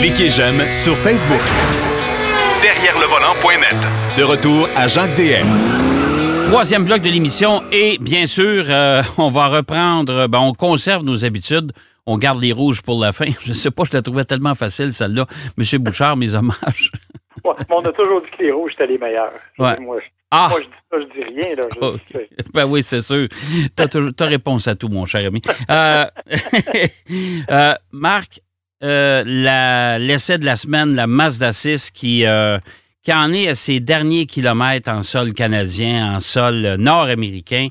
Cliquez j'aime sur Facebook. Derrière le volant.net. De retour à Jacques DM. Troisième bloc de l'émission et bien sûr, euh, on va reprendre, ben, on conserve nos habitudes. On garde les rouges pour la fin. Je sais pas, je la trouvais tellement facile, celle-là. Monsieur Bouchard, mes hommages. Ouais, mais on a toujours dit que les rouges étaient les meilleurs. Ouais. Moi, je, Ah! moi, je dis ça, je dis rien. Là, Je- Ben oui, c'est sûr. T'as toujours- t'as réponse à tout, mon cher ami. Euh, euh, Marc, euh, l'essai de la semaine, la Mazda 6 qui, euh, qui en est à ses derniers kilomètres en sol canadien, en sol euh, nord-américain.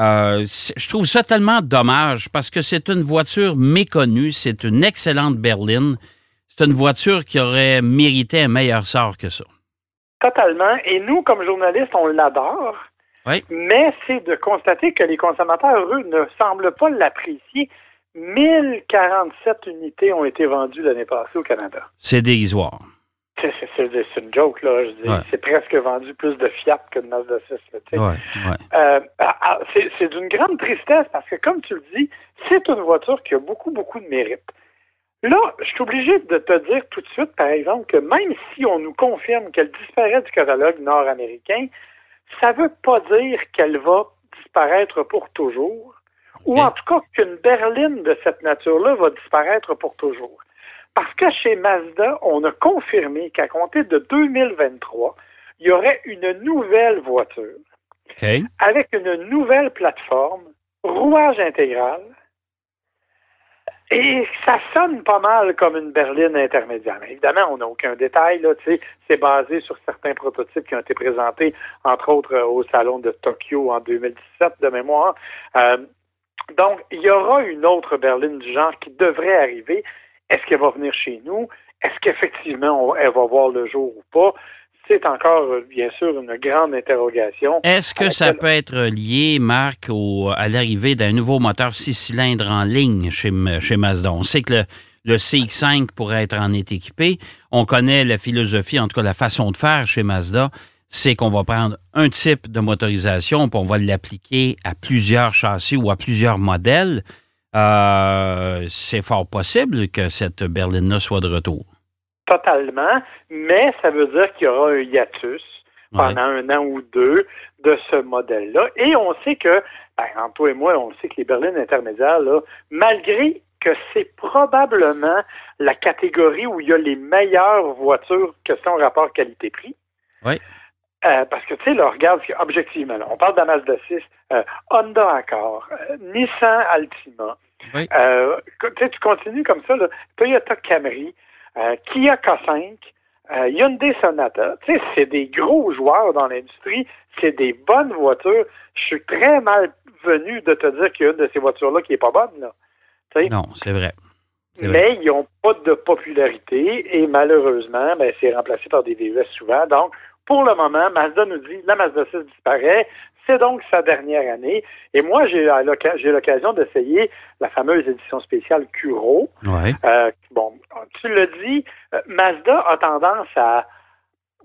Euh, je trouve ça tellement dommage parce que c'est une voiture méconnue, c'est une excellente berline. C'est une voiture qui aurait mérité un meilleur sort que ça. Totalement. Et nous, comme journalistes, on l'adore. Oui. Mais c'est de constater que les consommateurs, eux, ne semblent pas l'apprécier. 1047 unités ont été vendues l'année passée au Canada. C'est dérisoire. C'est, une joke, là. Je dis, Ouais. C'est presque vendu plus de Fiat que de Mazda 6. là, tu sais. Ouais, ouais. Euh, ah, ah, c'est c'est d'une grande tristesse parce que, comme tu le dis, c'est une voiture qui a beaucoup, beaucoup de mérite. Là, je suis obligé de te dire tout de suite, par exemple, que même si on nous confirme qu'elle disparaît du catalogue nord-américain, ça ne veut pas dire qu'elle va disparaître pour toujours, ou en tout cas qu'une berline de cette nature-là va disparaître pour toujours. Parce que chez Mazda, on a confirmé qu'à compter de 2023, il y aurait une nouvelle voiture avec une nouvelle plateforme, rouage intégral, et ça sonne pas mal comme une berline intermédiaire. Mais évidemment, on n'a aucun détail. Là, tu sais, c'est basé sur certains prototypes qui ont été présentés, entre autres euh, au salon de Tokyo en 2017 de mémoire. Euh, donc, il y aura une autre berline du genre qui devrait arriver. Est-ce qu'elle va venir chez nous? Est-ce qu'effectivement elle va voir le jour ou pas? C'est encore, euh, bien sûr, une grande interrogation. Est-ce que à ça laquelle- peut être lié, Marc, au- à l'arrivée d'un nouveau moteur six cylindres en ligne chez, chez Mazda? On sait que le, le CX5 pourrait être en est équipé. On connaît la philosophie, en tout cas la façon de faire chez Mazda, c'est qu'on va prendre un type de motorisation puis on va l'appliquer à plusieurs châssis ou à plusieurs modèles. Euh, c'est fort possible que cette berline-là soit de retour. Totalement, mais ça veut dire qu'il y aura un hiatus pendant un an ou deux de ce modèle-là. Et on sait que, ben, entre toi et moi, on sait que les berlines intermédiaires, là, malgré que c'est probablement la catégorie où il y a les meilleures voitures que son rapport qualité-prix. Oui. Euh, parce que, tu sais, là, regarde, objectivement, là, on parle de la Mazda 6, euh, Honda Accord, euh, Nissan Altima. Oui. Euh, tu sais, tu continues comme ça, là, Toyota Camry, Kia K5, euh, Hyundai Sonata. Tu sais, c'est des gros joueurs dans l'industrie, c'est des bonnes voitures. Je suis très mal venu de te dire qu'il y a une de ces voitures-là qui est pas bonne, là. Non, c'est vrai. C'est vrai. mais ils n'ont pas de popularité et malheureusement, ben, c'est remplacé par des VUS souvent. Donc, pour le moment, Mazda nous dit la Mazda 6 disparaît. C'est donc sa dernière année. Et moi, j'ai l'occasion d'essayer la fameuse édition spéciale Curo. Ouais. Euh, bon, tu l'as dit, euh, Mazda a tendance à,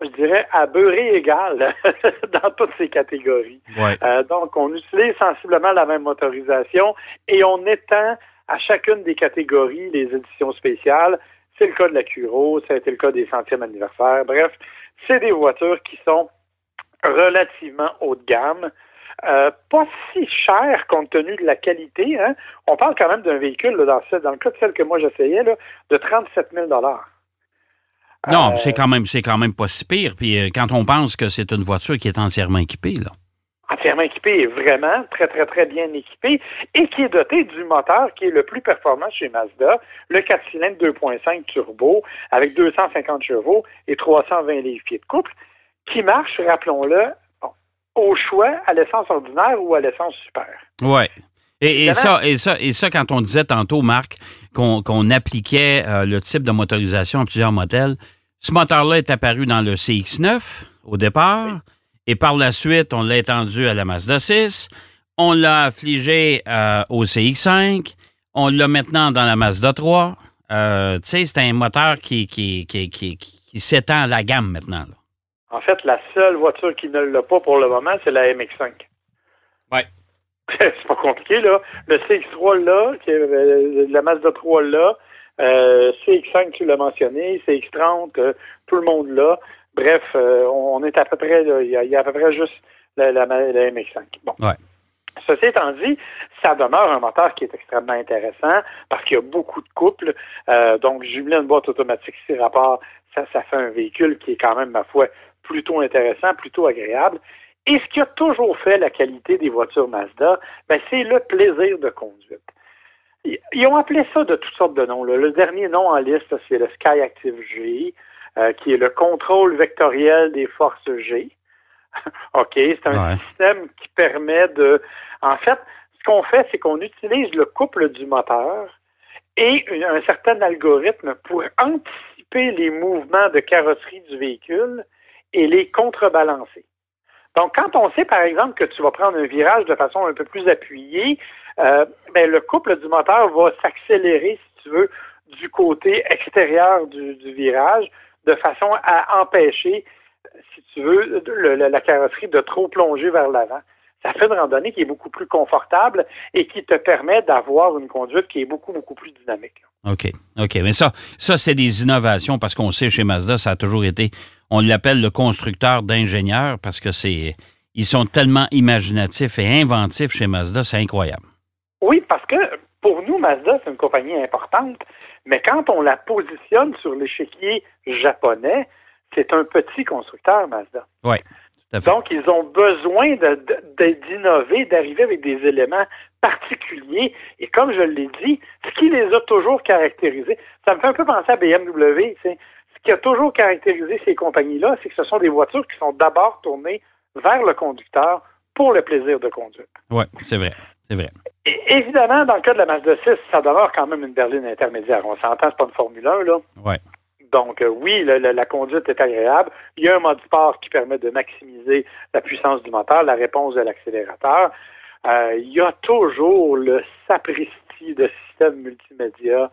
je dirais, à beurrer égal dans toutes ces catégories. Ouais. Euh, donc, on utilise sensiblement la même motorisation et on étend à chacune des catégories les éditions spéciales. C'est le cas de la Curo, ça a été le cas des centièmes anniversaires. Bref, c'est des voitures qui sont relativement haut de gamme. Euh, pas si chères compte tenu de la qualité. Hein. On parle quand même d'un véhicule, là, dans, ce- dans le cas de celle que moi j'essayais, de 37 000 Non, Euh, c'est quand même c'est quand même pas si pire. Puis euh, quand on pense que c'est une voiture qui est entièrement équipée, là. Entièrement équipé et vraiment très, très, très bien équipé et qui est doté du moteur qui est le plus performant chez Mazda, le 4 cylindres 2.5 turbo avec 250 chevaux et 320 livres-pieds de couple, qui marche, rappelons-le, bon, au choix à l'essence ordinaire ou à l'essence super. Ouais. Et, et ça, et, ça, et ça, quand on disait tantôt, Marc, qu'on qu'on appliquait euh, le type de motorisation à plusieurs modèles, ce moteur-là est apparu dans le CX9 au départ, et par la suite, on l'a étendu à la Mazda 6, on l'a affligé euh, au CX5, on l'a maintenant dans la Mazda 3. Euh, tu sais, c'est un moteur qui, qui, qui, qui, qui s'étend à la gamme maintenant. là. En fait, la seule voiture qui ne l'a pas pour le moment, c'est la MX5. Ouais. c'est pas compliqué, là. Le CX3 là, euh, la Mazda 3 là, Euh, CX5, tu l'as mentionné, CX30, euh, tout le monde là. Bref, euh, on est à peu près, il y, a- il y a à peu près juste la, la, la MX5. Bon. Ouais. Ceci étant dit, ça demeure un moteur qui est extrêmement intéressant parce qu'il y a beaucoup de couples. Euh, donc, jumeler une boîte automatique six rapports, ça, ça fait un véhicule qui est quand même, ma foi, plutôt intéressant, plutôt agréable. Et ce qui a toujours fait la qualité des voitures Mazda, ben, c'est le plaisir de conduite. Ils ils ont appelé ça de toutes sortes de noms. là. Le dernier nom en liste, c'est le Sky Active G, euh, qui est le contrôle vectoriel des forces G. OK, c'est un Ouais. système qui permet de... En fait, ce qu'on fait, c'est qu'on utilise le couple du moteur et une- un certain algorithme pour anticiper les mouvements de carrosserie du véhicule et les contrebalancer. Donc, quand on sait, par exemple, que tu vas prendre un virage de façon un peu plus appuyée, euh, ben, le couple du moteur va s'accélérer, si tu veux, du côté extérieur du, du virage, de façon à empêcher, si tu veux, le- le- la carrosserie de trop plonger vers l'avant. Ça fait une randonnée qui est beaucoup plus confortable et qui te permet d'avoir une conduite qui est beaucoup, beaucoup plus dynamique. OK. OK. Mais ça, ça c'est des innovations parce qu'on sait chez Mazda, ça a toujours été, on l'appelle le constructeur d'ingénieurs parce que c'est, ils sont tellement imaginatifs et inventifs chez Mazda, c'est incroyable. Oui, parce que pour nous, Mazda, c'est une compagnie importante, mais quand on la positionne sur l'échiquier japonais, c'est un petit constructeur, Mazda. Oui. Donc, ils ont besoin d'innover, d'arriver avec des éléments particuliers. Et comme je l'ai dit, ce qui les a toujours caractérisés, ça me fait un peu penser à BMW. Ce qui a toujours caractérisé ces compagnies-là, c'est que ce sont des voitures qui sont d'abord tournées vers le conducteur pour le plaisir de conduire. Oui, c'est vrai. C'est vrai. Et évidemment, dans le cas de la Mazda 6, ça demeure quand même une berline intermédiaire. On s'entend, c'est pas une Formule 1, là. Ouais. Donc, euh, oui, le- le- la conduite est agréable. Il y a un mode sport qui permet de maximiser la puissance du moteur, la réponse de l'accélérateur. Euh, il y a toujours le sapristi de système multimédia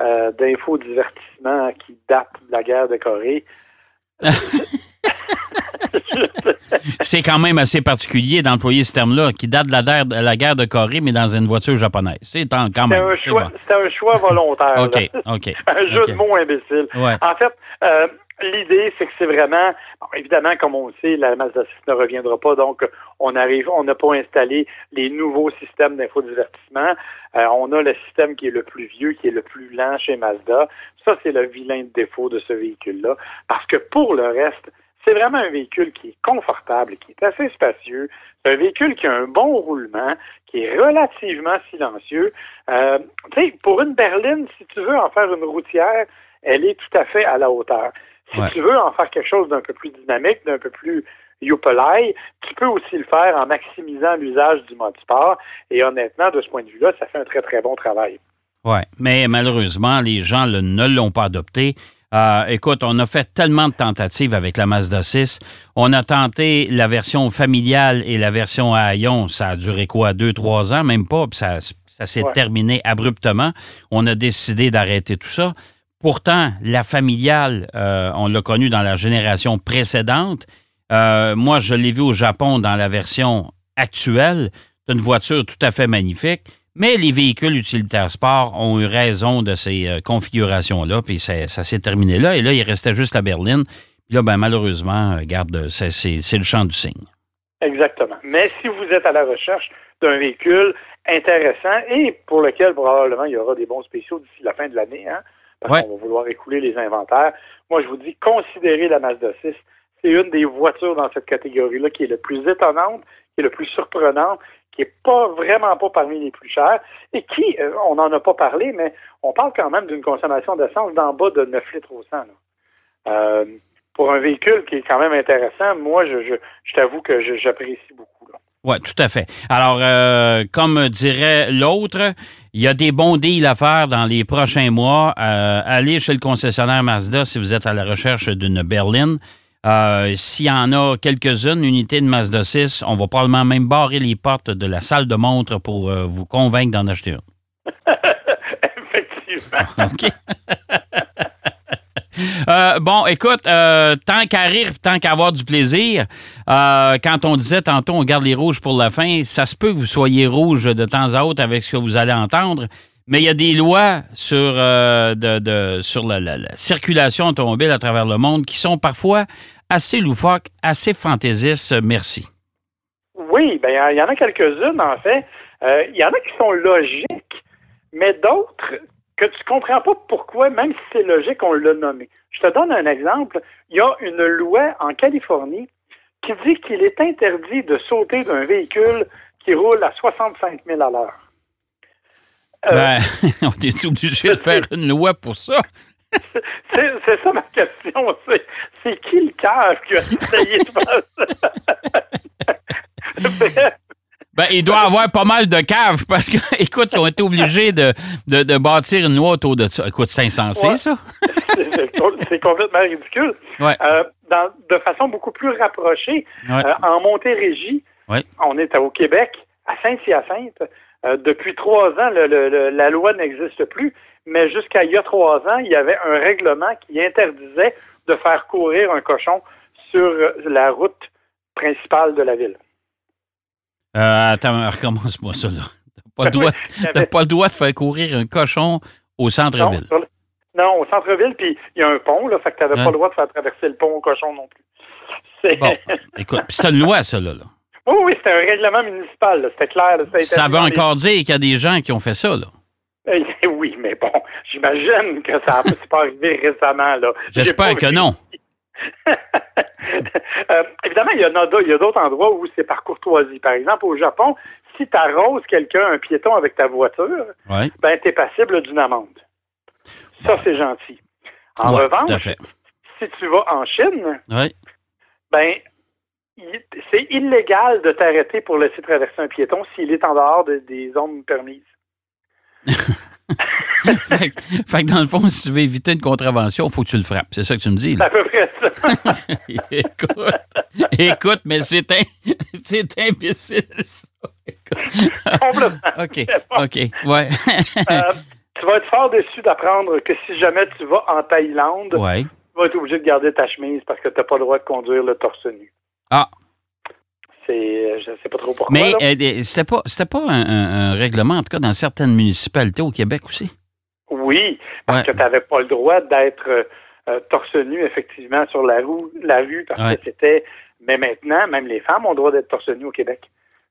euh, d'infodivertissement qui date de la guerre de Corée. C'est quand même assez particulier d'employer ce terme-là qui date de la, guerre- de la guerre de Corée, mais dans une voiture japonaise. C'est quand même. un, choix- bon. un choix volontaire. OK, OK. un jeu de mots imbécile. Ouais. En fait, euh, l'idée, c'est que c'est vraiment, bon, évidemment, comme on le sait, la Mazda 6 ne reviendra pas, donc on arrive, on n'a pas installé les nouveaux systèmes d'infodivertissement. Euh, on a le système qui est le plus vieux, qui est le plus lent chez Mazda. Ça, c'est le vilain défaut de ce véhicule-là, parce que pour le reste, c'est vraiment un véhicule qui est confortable, qui est assez spacieux. C'est un véhicule qui a un bon roulement, qui est relativement silencieux. Euh, tu sais, pour une berline, si tu veux en faire une routière, elle est tout à fait à la hauteur. Si Ouais. tu veux en faire quelque chose d'un peu plus dynamique, d'un peu plus youpelaille, tu peux aussi le faire en maximisant l'usage du mode sport. Et honnêtement, de ce point de vue-là, ça fait un très, très bon travail. Oui, mais malheureusement, les gens le- ne l'ont pas adopté. Euh, écoute, on a fait tellement de tentatives avec la Mazda 6. On a tenté la version familiale et la version à haillons. Ça a duré quoi, deux, trois ans, même pas, puis ça, ça s'est Ouais. terminé abruptement. On a décidé d'arrêter tout ça. Pourtant, la familiale, euh, on l'a connue dans la génération précédente. Euh, moi, je l'ai vu au Japon dans la version actuelle. C'est une voiture tout à fait magnifique. Mais les véhicules utilitaires sport ont eu raison de ces euh, configurations-là, puis ça, ça s'est terminé là. Et là, il restait juste la berline. Puis là, ben, malheureusement, euh, regarde, c'est, le champ du cygne. Exactement. Mais si vous êtes à la recherche d'un véhicule intéressant et pour lequel probablement il y aura des bons spéciaux d'ici la fin de l'année, hein, parce Ouais. qu'on va vouloir écouler les inventaires, moi je vous dis, considérez la Mazda 6. C'est une des voitures dans cette catégorie-là qui est le plus étonnante, qui est le plus surprenante, qui est pas vraiment pas parmi les plus chères et qui, euh, on n'en a pas parlé, mais on parle quand même d'une consommation d'essence d'en bas de 9 litres au 100. là. Euh, pour un véhicule qui est quand même intéressant, moi, je, t'avoue que j'apprécie beaucoup. Oui, tout à fait. Alors, euh, comme dirait l'autre, il y a des bons deals à faire dans les prochains mois. Allez chez le concessionnaire Mazda si vous êtes à la recherche d'une berline. Euh, S'il y en a quelques-unes, unités de Mazda 6, on va probablement même barrer les portes de la salle de montre pour euh, vous convaincre d'en acheter une. Effectivement. OK? Euh, bon, écoute, euh, tant qu'à rire, tant qu'à avoir du plaisir, euh, quand on disait tantôt on garde les rouges pour la fin, ça se peut que vous soyez rouge de temps à autre avec ce que vous allez entendre, Mais il y a des lois sur, euh, de, sur la, la- la circulation automobile à travers le monde qui sont parfois assez loufoques, assez fantaisistes. Merci. Oui, ben il y en a quelques-unes, en fait. Euh, Il y en a qui sont logiques, mais d'autres que tu comprends pas pourquoi, même si c'est logique, on l'a nommé. Je te donne un exemple. Il y a une loi en Californie qui dit qu'il est interdit de sauter d'un véhicule qui roule à 65 000 à l'heure. Euh, Ben, on est obligé de faire une loi pour ça. C'est ça ma question. C'est qui le cœur qui a essayé de faire ça? Ben, il doit y avoir pas mal de caves parce que, écoute, ils ont été obligés de, de, de bâtir une loi autour de ça. Écoute, c'est insensé, Ouais. ça. c'est complètement ridicule. Ouais. Euh, dans- de façon beaucoup plus rapprochée, Ouais. euh, en Montérégie, Ouais. on est au Québec, à Saint-Hyacinthe. Euh, depuis trois ans, le- la loi n'existe plus, mais jusqu'à il y a trois ans, il y avait un règlement qui interdisait de faire courir un cochon sur euh, la route principale de la ville. Euh, attends, recommence-moi ça, là. T'as pas, le droit- t'as avait- pas le droit de faire courir un cochon au centre-ville. non, au centre-ville, puis il y a un pont, là, fait que tu n'avais Ouais. pas le droit de faire traverser le pont au cochon non plus. C'est- Bon, écoute, c'est une loi, ça, là. là. Oui, oui, c'était un règlement municipal, c'était clair. là, Ça veut encore dire qu'il y a des gens qui ont fait ça, là. Eh, Oui, mais bon, j'imagine que ça n'est pas arrivé récemment. là. J'espère que non. Euh, évidemment, il y en a d'autres- endroits où c'est par courtoisie. Par exemple, au Japon, si tu arroses quelqu'un, un piéton avec ta voiture, ben, tu es passible d'une amende. Ça, c'est gentil. En Ouais, revanche, si tu vas en Chine, Oui. ben, c'est illégal de t'arrêter pour laisser traverser un piéton s'il est en dehors de- des zones permises. fait, que- fait que dans le fond, si tu veux éviter une contravention, il faut que tu le frappes. C'est ça que tu me dis, C'est là. à peu près ça. écoute, écoute, mais c'est un, c'est imbécile, ça. Complètement. OK, OK, ouais. Euh, tu vas être fort déçu d'apprendre que si jamais tu vas en Thaïlande, ouais. tu vas être obligé de garder ta chemise parce que tu n'as pas le droit de conduire le torse nu. Ah. C'est, je sais pas trop pourquoi. Mais euh, c'était pas, un, un- un règlement, en tout cas, dans certaines municipalités au Québec aussi? Oui, parce Ouais. que tu n'avais pas le droit d'être euh, euh, torse nu, effectivement, sur la rue, la rue parce Ouais. que c'était. Mais maintenant, même les femmes ont le droit d'être torse nu au Québec.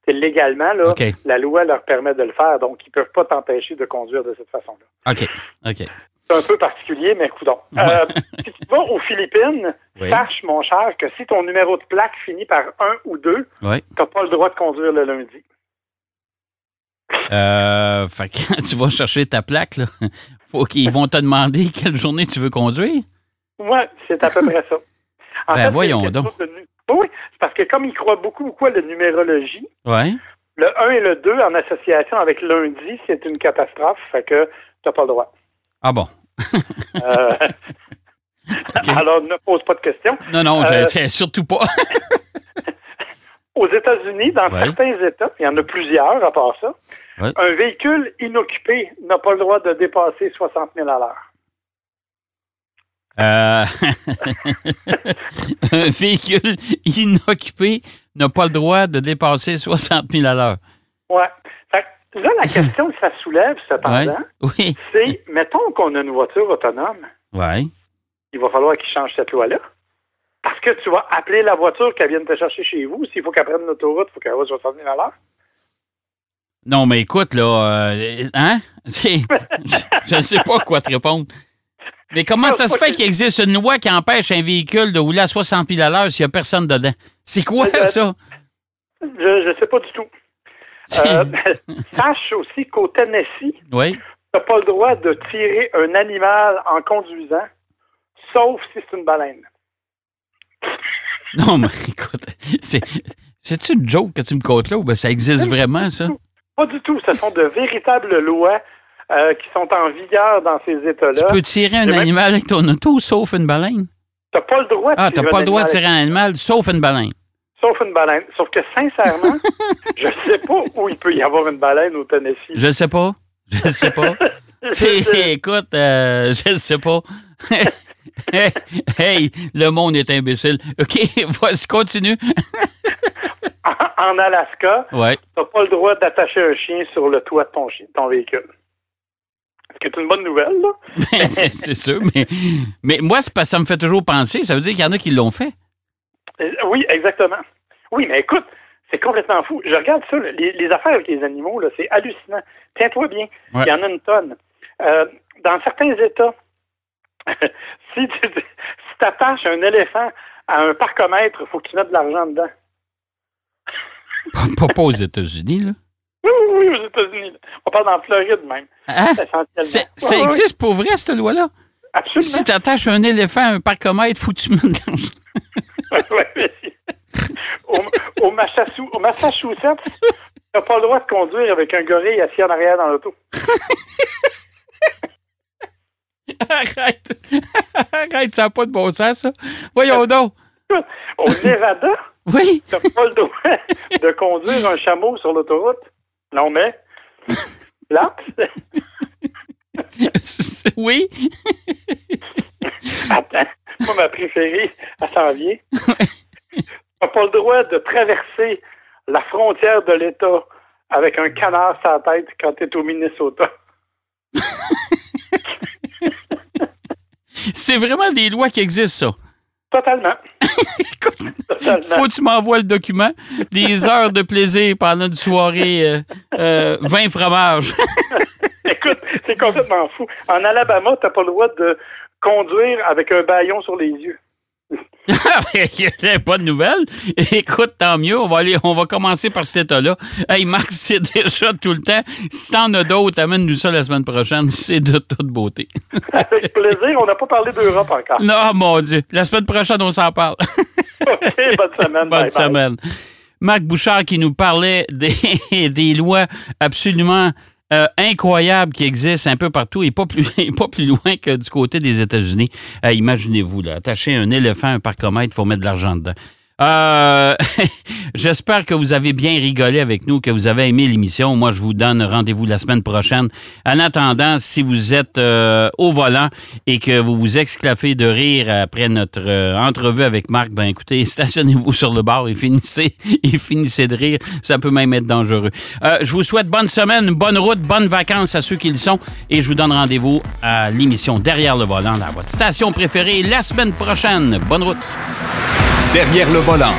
C'est légalement, là, la loi leur permet de le faire, donc ils peuvent pas t'empêcher de conduire de cette façon-là. OK, OK. C'est un peu particulier, mais coudon. Euh, si tu vas aux Philippines, Oui. sache, mon cher, que si ton numéro de plaque finit par un ou deux, Oui. tu n'as pas le droit de conduire le lundi. Euh, fait que tu vas chercher ta plaque, là, faut qu'ils vont te demander quelle journée tu veux conduire. Ouais, c'est à peu près ça. En Ben, c'est voyons donc. de nu- Oui, c'est parce que comme ils croient beaucoup, beaucoup à la numérologie, Ouais. le 1 et le 2 en association avec lundi, c'est une catastrophe, fait que tu n'as pas le droit. Ah bon. Euh, Alors, ne pose pas de questions. Non, non, je- Euh, surtout pas. Aux États-Unis, dans Ouais. certains États, il y en a plusieurs à part ça, Ouais. un véhicule inoccupé n'a pas le droit de dépasser 60 000 à l'heure. Euh, un véhicule inoccupé n'a pas le droit de dépasser 60 000 à l'heure. Ouais. Là, la question que ça soulève, Ouais. cependant, Oui. c'est, mettons qu'on a une voiture autonome, Ouais. il va falloir qu'ils changent cette loi-là. Parce que tu vas appeler la voiture qu'elle vienne te chercher chez vous. S'il faut qu'elle prenne l'autoroute, il faut qu'elle aille 60 000 à l'heure. Non, mais écoute, là, euh, hein? Je ne sais pas quoi te répondre. Mais comment ça se fait qu'il existe une loi qui empêche un véhicule de rouler à 60 000 à l'heure s'il n'y a personne dedans? C'est quoi ça? Je ne sais pas du tout. Euh, sache aussi qu'au Tennessee, Oui. tu n'as pas le droit de tirer un animal en conduisant, sauf si c'est une baleine. Non, mais écoute, c'est. C'est-tu une joke que tu me comptes là ou ben ça existe vraiment, ça? Pas du tout. Ce sont de véritables lois euh, qui sont en vigueur dans ces Tu États-là. peux tirer un même- animal avec ton auto sauf une baleine? Tu n'as pas le droit de Ah, t'as pas le droit de tirer un animal sauf une baleine. Sauf une baleine. Sauf que, sincèrement, je ne sais pas où il peut y avoir une baleine au Tennessee. Je le sais pas. Je le sais pas. Écoute, euh, je ne sais pas. hey, le monde est imbécile. OK, vas-y, continue. En, en Alaska, Ouais. tu n'as pas le droit d'attacher un chien sur le toit de ton, ton véhicule. Ce qui est une bonne nouvelle, là. C'est c'est sûr, mais, mais moi, c'est parce que ça me fait toujours penser. Ça veut dire qu'il y en a qui l'ont fait. Euh, Oui, exactement. Oui, mais écoute, c'est complètement fou. Je regarde ça, les, les affaires avec les animaux, là, c'est hallucinant. Tiens-toi bien, Ouais. il y en a une tonne. Euh, dans certains États, si tu si attaches un éléphant à un parcomètre, il faut que tu mettes de l'argent dedans. Pas, pas aux États-Unis, là. Oui, oui, oui, aux États-Unis. On parle en Floride même. Hein? Essentiellement. Ça oui, existe pour vrai, cette loi-là? absolument. Si tu attaches un éléphant à un parcomètre, faut que tu mettes de l'argent. Au, au, au Massachusetts, t'as pas le droit de conduire avec un gorille assis en arrière dans l'auto. Arrête! Arrête, ça n'a pas de bon sens, ça. Voyons donc. Au Nevada, Oui. t'as pas le droit de conduire un chameau sur l'autoroute. Non, mais. Là, Oui. attends, moi, ma préférée, elle s'en vient. T'as pas le droit de traverser la frontière de l'État avec un canard sur la tête quand t'es au Minnesota. C'est vraiment des lois qui existent, ça. Totalement. Totalement. Faut que tu m'envoies le document. Des heures de plaisir pendant une soirée euh, euh, 20 fromages. Écoute, c'est complètement fou. En Alabama, t'as pas le droit de conduire avec un baillon sur les yeux. Pas de nouvelles. Écoute, tant mieux. On va aller, on va commencer par cet état-là. Hey, Marc, c'est déjà tout le temps. Si t'en as d'autres, amène-nous ça la semaine prochaine. C'est de toute beauté. Avec plaisir. On n'a pas parlé d'Europe encore. Non, mon Dieu. La semaine prochaine, on s'en parle. OK, bonne semaine. Bonne Bye bye. semaine. Marc Bouchard qui nous parlait des, des lois absolument euh, incroyables qui existent un peu partout et pas plus, pas plus loin que du côté des États-Unis. Euh, Imaginez-vous, là, attacher un éléphant à un parcomètre, il faut mettre de l'argent dedans. Euh, J'espère que vous avez bien rigolé avec nous, que vous avez aimé l'émission. Moi, je vous donne rendez-vous la semaine prochaine. En attendant, si vous êtes euh, au volant et que vous vous exclaffez de rire après notre euh, entrevue avec Marc, ben écoutez, stationnez-vous sur le bord et finissez, et finissez de rire. Ça peut même être dangereux. Je vous souhaite bonne semaine, bonne route, bonnes vacances à ceux qui le sont et je vous donne rendez-vous à l'émission Derrière le volant, dans votre station préférée, la semaine prochaine. Bonne route. Derrière le volant.